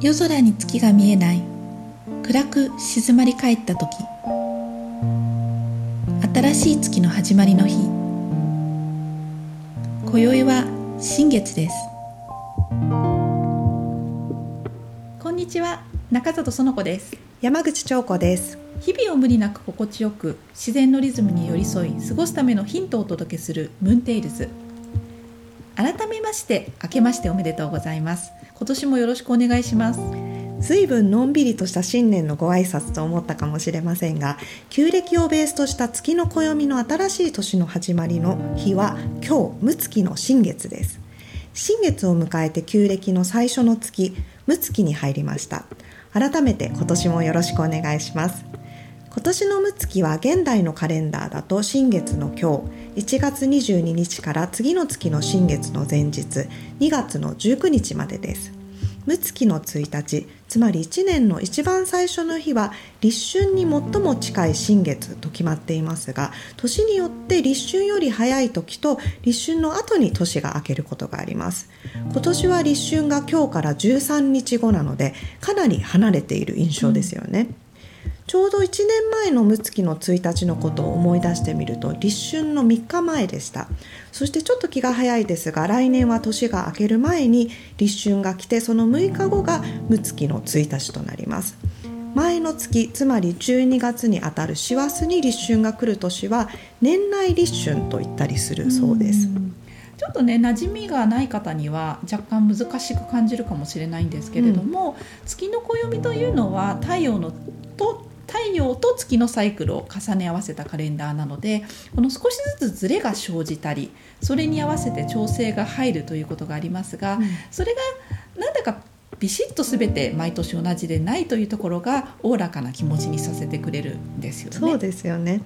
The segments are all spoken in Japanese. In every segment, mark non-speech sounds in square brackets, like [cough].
夜空に月が見えない。暗く静まり返った時。新しい月の始まりの日。今宵は新月です。こんにちは。中里園子です。山口彫子です日々を無理なく心地よく自然のリズムに寄り添い過ごすためのヒントをお届けするムーンテイルズ。改めまして明けましておめでとうございます。今年もよろしくお願いします。随分のんびりとした新年のご挨拶と思ったかもしれませんが旧暦をベースとした月の暦の新しい年の始まりの日は今日六月の新月です。新月を迎えて旧暦の最初の月六月に入りました。改めて今年もよろしくお願いします。今年の六月は現代のカレンダーだと新月の今日1月22日から次の月の新月の前日2月の19日までです。六月の1日つまり1年の一番最初の日は立春に最も近い新月と決まっていますが年によって立春より早い時と立春の後に年が明けることがあります。今年は立春が今日から13日後なのでかなり離れている印象ですよね、うんちょうど1年前の六月の1日のことを思い出してみると立春の3日前でした。そしてちょっと気が早いですが来年は年が明ける前に立春が来てその6日後が六月の1日となります。前の月つまり12月にあたる師走に立春が来る年は年内立春と言ったりするそうです。ちょっとね馴染みがない方には若干難しく感じるかもしれないんですけれども、うん、月の暦というのは太陽のと太陽と月のサイクルを重ね合わせたカレンダーなのでこの少しずつズレが生じたりそれに合わせて調整が入るということがありますが、うん、それがなんだかビシッと全て毎年同じでないというところがおおらかな気持ちにさせてくれるんですよね。そうですよね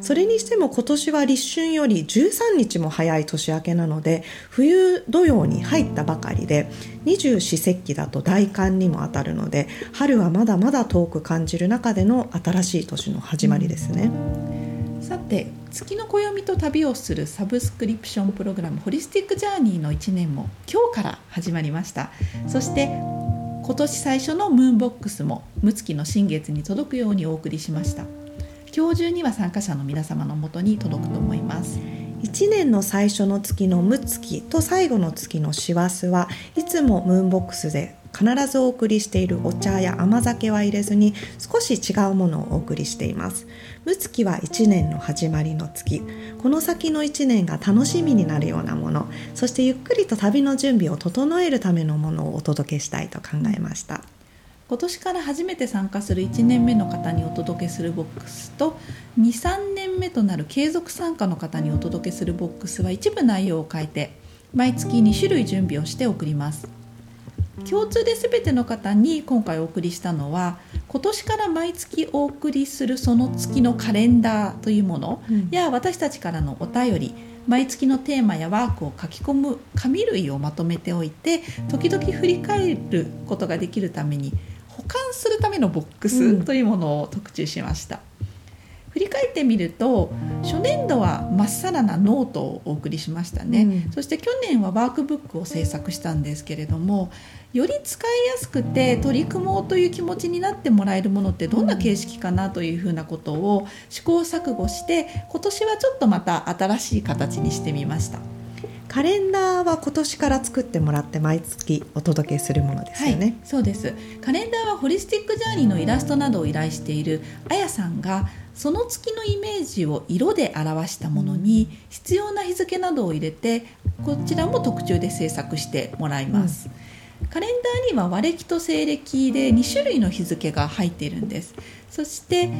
それにしても今年は立春より13日も早い年明けなので冬土曜に入ったばかりで二十四節気だと大寒にもあたるので春はまだまだ遠く感じる中での新しい年の始まりですね。さて月の暦と旅をするサブスクリプションプログラムホリスティックジャーニーの1年も今日から始まりましたそして今年最初のムーンボックスも睦月の新月に届くようにお送りしました。今日中には参加者の皆様のもとに届くと思います。1年の最初の月の睦月と最後の月の師走はいつもムーンボックスで必ずお送りしているお茶や甘酒は入れずに少し違うものをお送りしています。六月は1年の始まりの月。この先の1年が楽しみになるようなもの。そしてゆっくりと旅の準備を整えるためのものをお届けしたいと考えました。今年から初めて参加する1年目の方にお届けするボックスと23年目となる継続参加の方にお届けするボックスは一部内容を変えて毎月2種類準備をして送ります。共通で全ての方に今回お送りしたのは今年から毎月お送りするその月のカレンダーというものや、私たちからのお便り毎月のテーマやワークを書き込む紙類をまとめておいて時々振り返ることができるために保管するためのボックスというものを特注しました。うん振り返ってみると初年度はまっさらなノートをお送りしましたね、うん、そして去年はワークブックを制作したんですけれどもより使いやすくて取り組もうという気持ちになってもらえるものってどんな形式かなというふうなことを試行錯誤して今年はちょっとまた新しい形にしてみました。カレンダーは今年から作ってもらって毎月お届けするものですよね、はい、そうです。カレンダーはホリスティックジャーニーのイラストなどを依頼しているあやさんがその月のイメージを色で表したものに必要な日付などを入れてこちらも特注で制作してもらいます、うん、カレンダーには和暦と西暦で2種類の日付が入っているんです。そして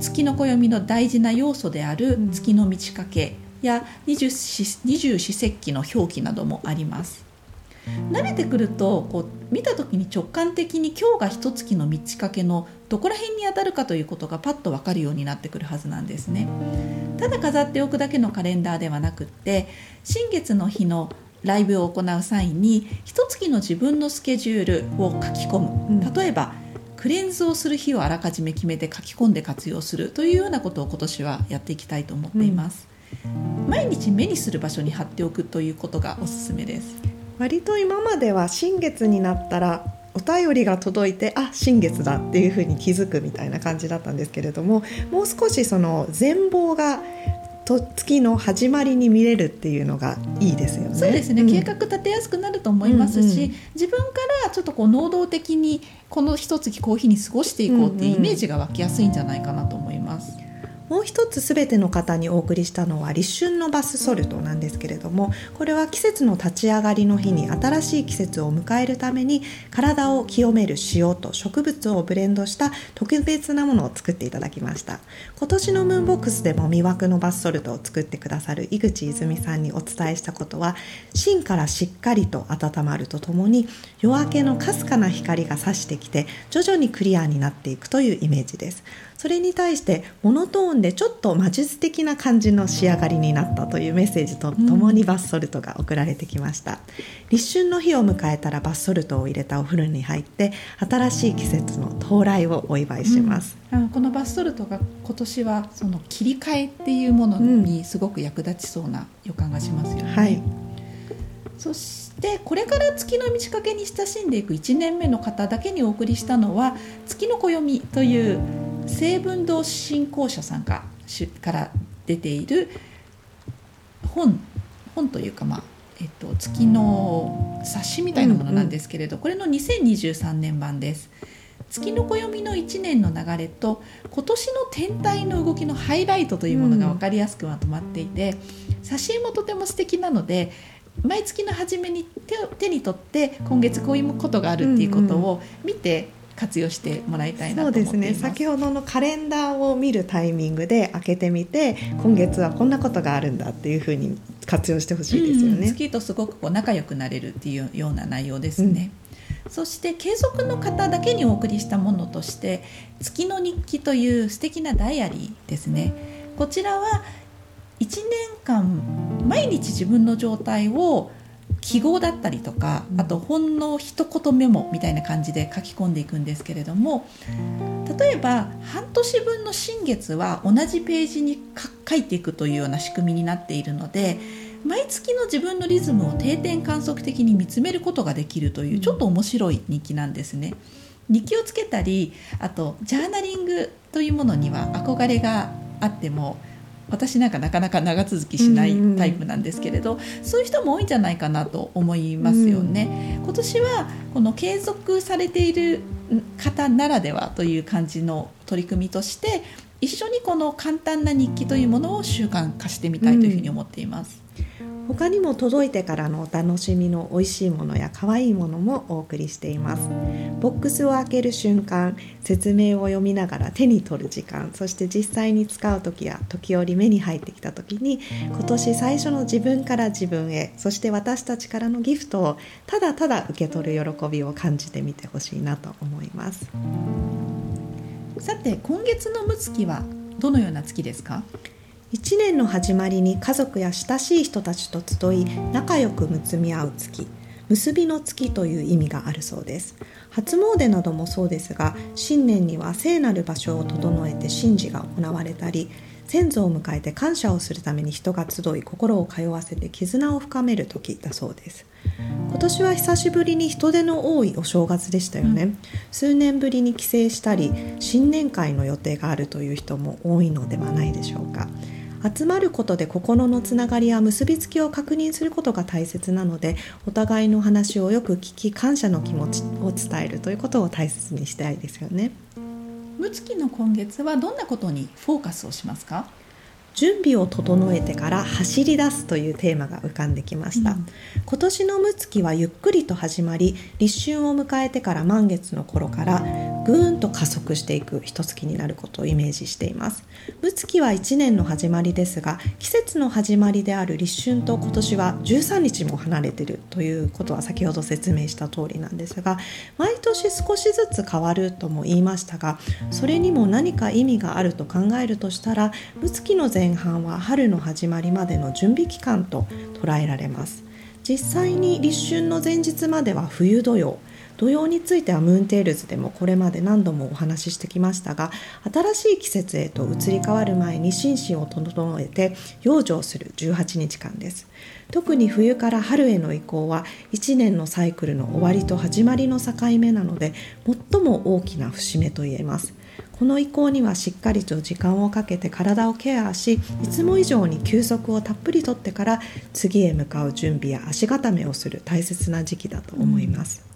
月の暦の大事な要素である月の満ち欠けや二十四節気の表記などもあります。慣れてくるとこう見た時に直感的に今日が一月の満ち欠けのどこら辺に当たるかということがパッと分かるようになってくるはずなんですね。ただ飾っておくだけのカレンダーではなくって新月の日のライブを行う際に一月の自分のスケジュールを書き込む。例えば、クレンズをする日をあらかじめ決めて書き込んで活用するというようなことを今年はやっていきたいと思っています、うん毎日目にする場所に貼っておくということがおすすめです割と今までは新月になったらお便りが届いてあ新月だっていうふうに気づくみたいな感じだったんですけれどももう少しその全貌がと月の始まりに見れるっていうのがいいですよね。そうですね、ん計画立てやすくなると思いますし、うんうん自分からちょっとこう能動的にこの一月こういう日に過ごしていこうっていうイメージが湧きやすいんじゃないかなと思います。一つすべての方にお送りしたのは立春のバスソルトなんですけれどもこれは季節の立ち上がりの日に新しい季節を迎えるために体を清める塩と植物をブレンドした特別なものを作っていただきました。今年のムーンボックスでも魅惑のバスソルトを作ってくださる井口泉さんにお伝えしたことは芯からしっかりと温まるとともに夜明けのかすかな光が差してきて徐々にクリアになっていくというイメージです。それに対してモノトーンでちょっと魔術的な感じの仕上がりになったというメッセージとともにバスソルトが送られてきました、立春の日を迎えたらバスソルトを入れたお風呂に入って新しい季節の到来をお祝いします、あのこのバスソルトが今年はその切り替えっていうものにすごく役立ちそうな予感がしますよね。はい。そしてこれから月の満ち欠けに親しんでいく1年目の方だけにお送りしたのは「月の暦」という成文堂振興社さんがから出ている本本というか、まあえっと、月の冊子みたいなものなんですけれど、これの2023年版です。月の暦の1年の流れと今年の天体の動きのハイライトというものが分かりやすくまとまっていて、写真もとても素敵なので毎月の初めに手手に取って今月こういうことがあるっていうことを見て活用してもらいたいなそうと思っています。ですね先ほどのカレンダーを見るタイミングで開けてみて今月はこんなことがあるんだっていうふうに活用してほしいですようんね。月とすごくこう仲良くなれるっていうような内容ですね。そして継続の方だけにお送りしたものとして「月の日記」という素敵なダイアリーですね。こちらは1年間毎日自分の状態を記号だったりとかあとほんの一言メモみたいな感じで書き込んでいくんですけれども例えば半年分の新月は同じページにか書いていくというような仕組みになっているので毎月の自分のリズムを定点観測的に見つめることができるというちょっと面白い日記なんですね。日記をつけたりあとジャーナリングというものには憧れがあっても私なんかなかなか長続きしないタイプなんですけれど、そういう人も多いんじゃないかなと思いますよね。今年はこの継続されている方ならではという感じの取り組みとして一緒にこの簡単な日記というものを習慣化してみたいというふうに思っています。他にも届いてからのお楽しみの美味しいものや可愛いものもお送りしています。ボックスを開ける瞬間説明を読みながら手に取る時間そして実際に使う時や時折目に入ってきた時に今年最初の自分から自分へそして私たちからのギフトをただただ受け取る喜びを感じてみてほしいなと思います。さて今月の六月はどのような月ですか？1年の始まりに家族や親しい人たちと集い仲良く結び合う月結びの月という意味があるそうです。初詣などもそうですが新年には聖なる場所を整えて神事が行われたり先祖を迎えて感謝をするために人が集い心を通わせて絆を深める時だそうです。今年は久しぶりに人出の多いお正月でしたよね、数年ぶりに帰省したり新年会の予定があるという人も多いのではないでしょうか。集まることで心のつながりや結びつきを確認することが大切なのでお互いの話をよく聞き感謝の気持ちを伝えるということを大切にしたいですよね。六月の今月はどんなことにフォーカスをしますか？準備を整えてから走り出すというテーマが浮かんできました、うん。今年の六月はゆっくりと始まり立春を迎えてから満月の頃からぐーんと加速していく一月になることをイメージしています。六月は1年の始まりですが季節の始まりである立春と今年は13日も離れているということは先ほど説明した通りなんですが毎年少しずつ変わるとも言いましたがそれにも何か意味があると考えるとしたら六月の前半は春の始まりまでの準備期間と捉えられます。実際に立春の前日までは冬土用。土用についてはムーンテールズでもこれまで何度もお話ししてきましたが新しい季節へと移り変わる前に心身を整えて養生する18日間です。特に冬から春への移行は1年のサイクルの終わりと始まりの境目なので最も大きな節目と言えます。この移行にはしっかりと時間をかけて体をケアしいつも以上に休息をたっぷりとってから次へ向かう準備や足固めをする大切な時期だと思います、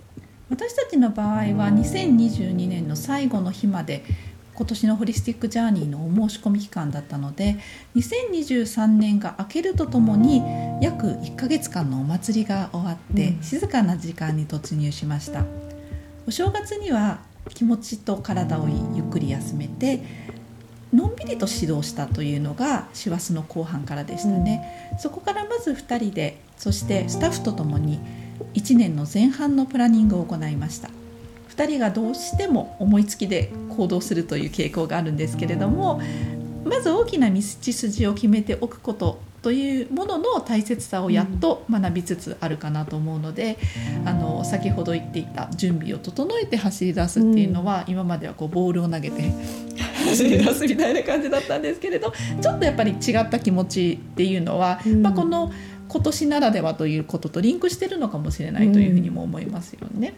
私たちの場合は2022年の最後の日まで今年のホリスティックジャーニーのお申し込み期間だったので2023年が明けるとともに約1ヶ月間のお祭りが終わって、静かな時間に突入しました。お正月には気持ちと体をゆっくり休めてのんびりと指導したというのが師走の後半からでしたね、うん、そこからまず2人でそしてスタッフとともに1年の前半のプランニングを行いました。2人がどうしても思いつきで行動するという傾向があるんですけれどもまず大きな道筋を決めておくことというものの大切さをやっと学びつつあるかなと思うので、うん、あの先ほど言っていた準備を整えて走り出すっていうのは、うん、今まではこうボールを投げて [laughs] 走り出すみたいな感じだったんですけれどちょっとやっぱり違った気持ちっていうのは、うん、まあ、この今年ならではということとリンクしてるのかもしれないというふうにも思いますよね。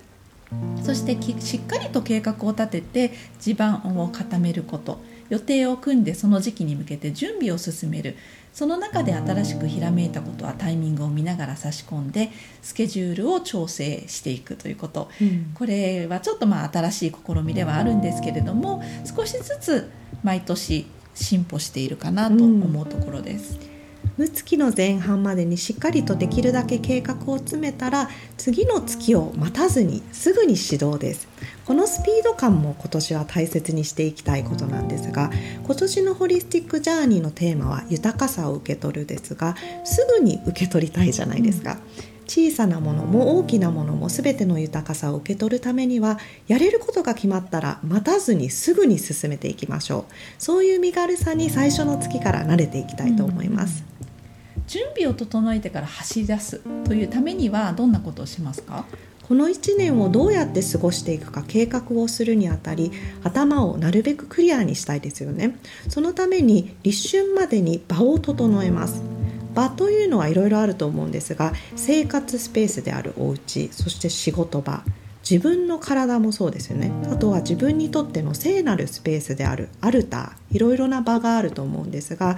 そしてしっかりと計画を立てて地盤を固めること予定を組んでその時期に向けて準備を進めるその中で新しくひらめいたことはタイミングを見ながら差し込んでスケジュールを調整していくということ、うん、これはちょっとまあ新しい試みではあるんですけれども少しずつ毎年進歩しているかなと思うところです。うん6月の前半までにしっかりとできるだけ計画を詰めたら次の月を待たずにすぐに始動です。このスピード感も今年は大切にしていきたいことなんですが今年のホリスティックジャーニーのテーマは豊かさを受け取るですがすぐに受け取りたいじゃないですか、うん小さなものも大きなものも全ての豊かさを受け取るためにはやれることが決まったら待たずにすぐに進めていきましょう。そういう身軽さに最初の月から慣れていきたいと思います、準備を整えてから走り出すというためにはどんなことをしますか？この1年をどうやって過ごしていくか計画をするにあたり頭をなるべくクリアにしたいですよね。そのために立春までに場を整えます場というのはいろいろあると思うんですが生活スペースであるお家そして仕事場自分の体もそうですよね。あとは自分にとっての聖なるスペースであるアルターいろいろな場があると思うんですが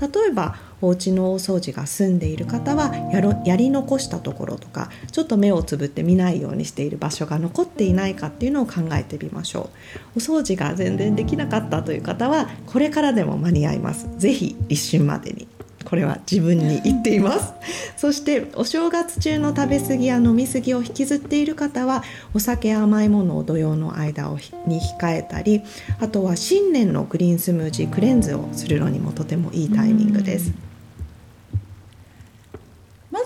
例えばお家の大掃除が済んでいる方はやろやり残したところとかちょっと目をつぶって見ないようにしている場所が残っていないかっていうのを考えてみましょう。お掃除が全然できなかったという方はこれからでも間に合います。是非立春までに。これは自分に言っていますそしてお正月中の食べ過ぎや飲み過ぎを引きずっている方はお酒や甘いものを土曜の間に控えたりあとは新年のグリーンスムージークレンズをするのにもとてもいいタイミングです。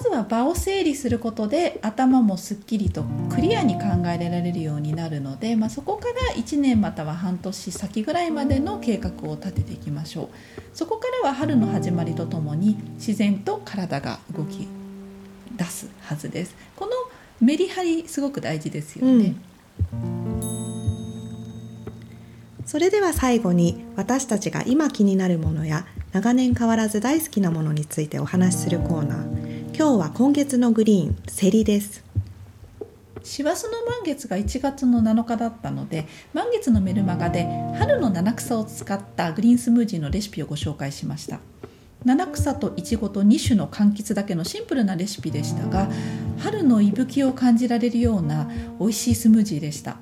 まずは場を整理することで頭もすっきりとクリアに考えられるようになるので、まあ、そこから1年または半年先ぐらいまでの計画を立てていきましょう。そこからは春の始まりとともに自然と体が動き出すはずです。このメリハリすごく大事ですよね、うん、それでは最後に私たちが今気になるものや長年変わらず大好きなものについてお話しするコーナー。今日は今月のグリーンセリです。師走の満月が1月の7日だったので満月のメルマガで春の七草を使ったグリーンスムージーのレシピをご紹介しました。七草といちごと2種の柑橘だけのシンプルなレシピでしたが春の息吹を感じられるような美味しいスムージーでした。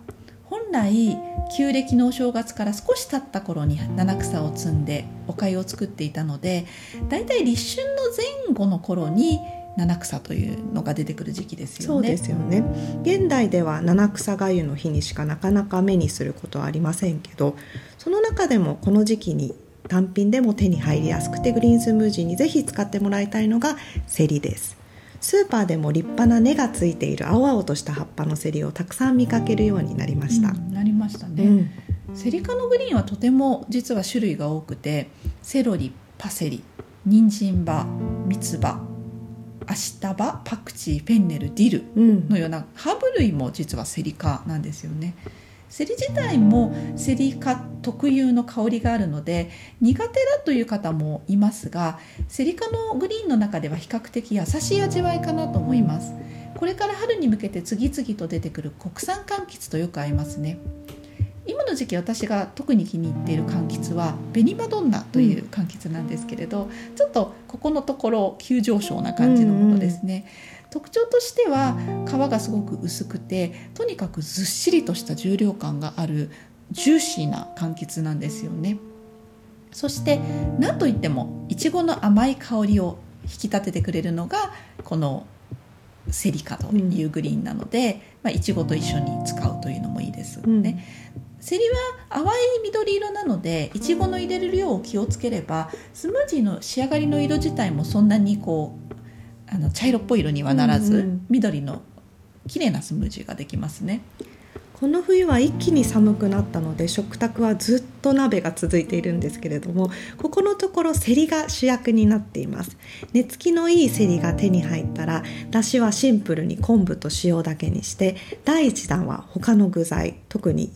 本来旧暦のお正月から少し経った頃に七草を摘んでお粥を作っていたのでだいたい立春の前後の頃に七草というのが出てくる時期ですよね。そうですよね。現代では七草がゆの日にしかなかなか目にすることはありませんけど、その中でもこの時期に単品でも手に入りやすくてグリーンスムージーにぜひ使ってもらいたいのがセリです。スーパーでも立派な根がついている青々とした葉っぱのセリをたくさん見かけるようになりました。うん、なりましたね。うん、セリ科のグリーンはとても実は種類が多くてセロリパセリ人参葉三つ葉アシタバパクチーフェンネルディルうん。のようなハーブ類も実はセリ科なんですよね。セリ自体もセリ科特有の香りがあるので苦手だという方もいますがセリ科のグリーンの中では比較的優しい味わいかなと思います。これから春に向けて次々と出てくる国産柑橘とよく合いますね今の時期私が特に気に入っている柑橘は紅マドンナという柑橘なんですけれど、ちょっとここのところ急上昇な感じのものですね、特徴としては皮がすごく薄くてとにかくずっしりとした重量感があるジューシーな柑橘なんですよね。そして何といってもいちごの甘い香りを引き立ててくれるのがこのセリカというグリーンなので、まあ、いちごと一緒に使うというのもいいですね、セリは淡い緑色なのでいちごの入れる量を気をつければスムージーの仕上がりの色自体もそんなにこうあの茶色っぽい色にはならず、うんうん。緑の綺麗なスムージーができますね。この冬は一気に寒くなったので食卓はずっと鍋が続いているんですけれどもここのところセリが主役になっています。寝つきのいいセリが手に入ったらだしはシンプルに昆布と塩だけにして第1弾は他の具材特に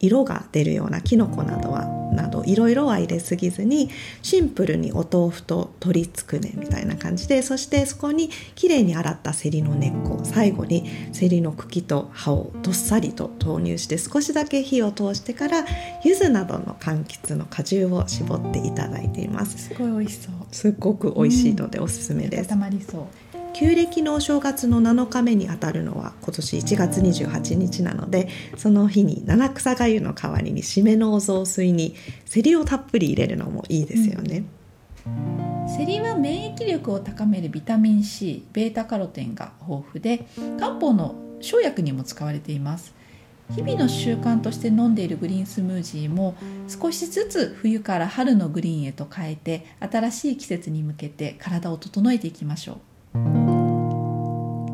色色が出るようなきのこなどはなどいろいろは入れすぎずにシンプルにお豆腐と鶏つくねみたいな感じでそしてそこにきれいに洗ったセリの根っこ最後にセリの茎と葉をどっさりと投入して少しだけ火を通してから柚子などの柑橘の果汁を絞っていただいていますすごい美味しそう。すっごく美味しいのでおすすめです、温まりそう。旧暦のお正月の7日目にあたるのは今年1月28日なのでその日に七草がゆの代わりに締めのお雑炊にセリをたっぷり入れるのもいいですよね、セリは免疫力を高めるビタミン C、ベータカロテンが豊富で漢方の生薬にも使われています。日々の習慣として飲んでいるグリーンスムージーも少しずつ冬から春のグリーンへと変えて新しい季節に向けて体を整えていきましょう。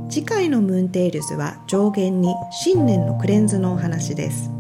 次回のムーンテイルズは上限に新年のクレンズのお話です。